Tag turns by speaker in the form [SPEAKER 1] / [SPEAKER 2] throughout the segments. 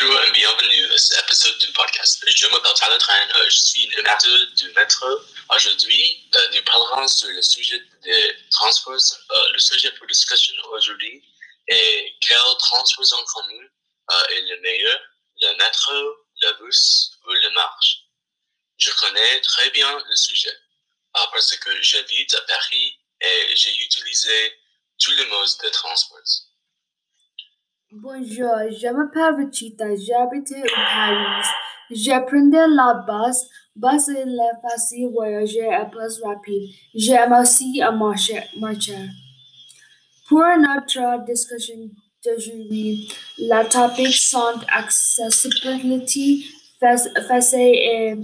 [SPEAKER 1] Bonjour et bienvenue à cet épisode du podcast. Je m'appelle Tyler euh, je suis animateur du métro. Aujourd'hui, euh, nous parlerons sur le sujet des transports. Euh, le sujet pour discussion aujourd'hui est quel transport en commun est le meilleur, le métro, le bus ou le marche. Je connais très bien le sujet parce que j'habite à Paris et j'ai utilisé tous les modes de transport.
[SPEAKER 2] Bonjour, je m'appelle Richita, j'habite à Paris. J'apprenais la base. Bus est la facile voyager et plus rapide. J'aime aussi à marcher. Pour notre discussion d'aujourd'hui, la topic sont accessibility, facility et.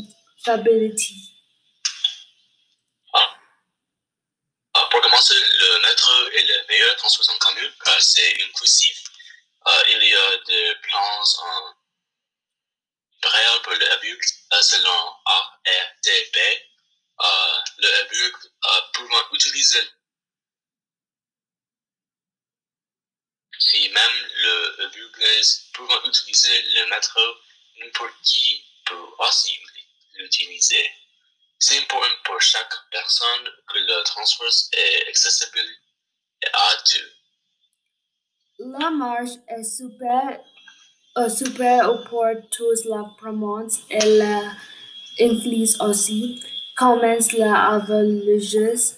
[SPEAKER 1] Pour commencer, le métro est le meilleur transport en commun car c'est inclusif des plans en braille pour le e selon. Euh, le e-book pouvant utiliser si même le e-book pouvant utiliser le métro, n'importe qui peut aussi l'utiliser. C'est important pour chaque personne que le transport est accessible à tous.
[SPEAKER 2] La marche est super, euh, super pour tous la promotion et la influence aussi. Commence la avalanche.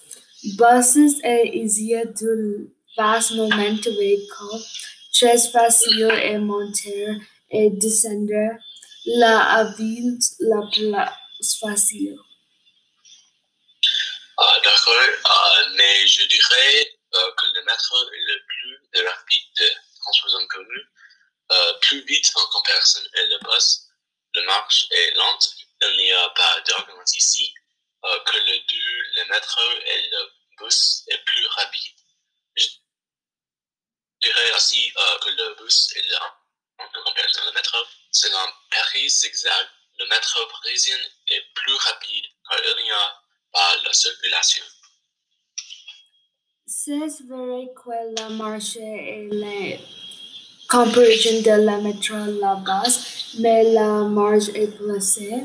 [SPEAKER 2] Buses est easier de fast moment véhicule. Très facile et monter et descendre. La ville la place facile.
[SPEAKER 1] Ah, D'accord, uh, mais je dirais euh, que le est le plus de transport en commun, euh, plus vite en comparaison avec le bus. Le marche est lente, il n'y a pas d'argument ici, euh, que le deux, le métro et le bus est plus rapide. Je dirais aussi que le bus est lent en comparaison le métro. Selon Paris Zigzag, le métro parisien est plus rapide car il n'y a pas la circulation.
[SPEAKER 2] C'est vrai que la marche est la comparaison de la métro la base, mais la marche est placée.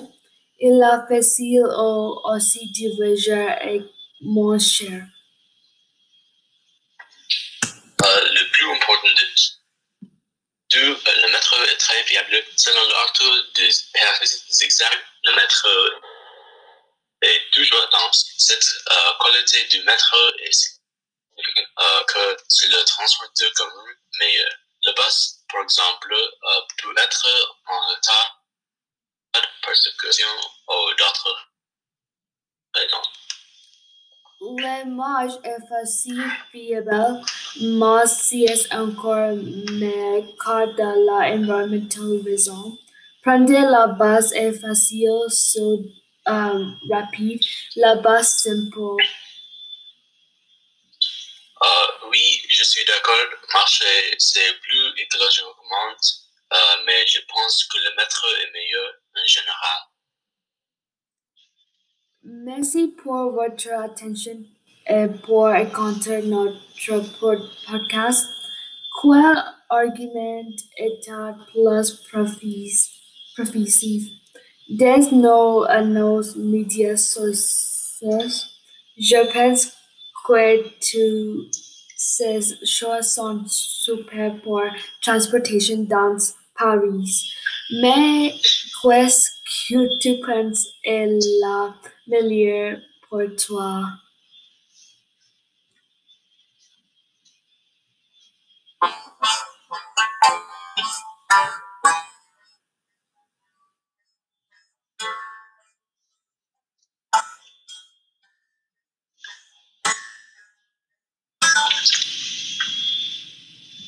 [SPEAKER 2] Il est facile aussi de voyager et moins cher.
[SPEAKER 1] Euh, le plus important de tout, le métro est très fiable. Selon l'article de Paris Zigzag, le métro est toujours dans cette euh, qualité du métro est euh, que c'est le transport de commun, mais euh, le bus, par exemple, euh, peut être en retard persécution ou d'autres raisons.
[SPEAKER 2] La marche est facile, fiable, mais c'est encore mais car de la environmental raison. Prendre la base est facile, so, um, rapide, la base simple.
[SPEAKER 1] Oui, je suis d'accord. Marcher, c'est plus écologiquement, euh, mais je pense que le métro est meilleur en général.
[SPEAKER 2] Merci pour votre attention et pour écouter notre podcast. Quel argument est plus professif? There's no no media sources. Je pense que tous ces choses sont super pour transportation dans Paris. Mais qu'est-ce que tu penses est la meilleure pour toi?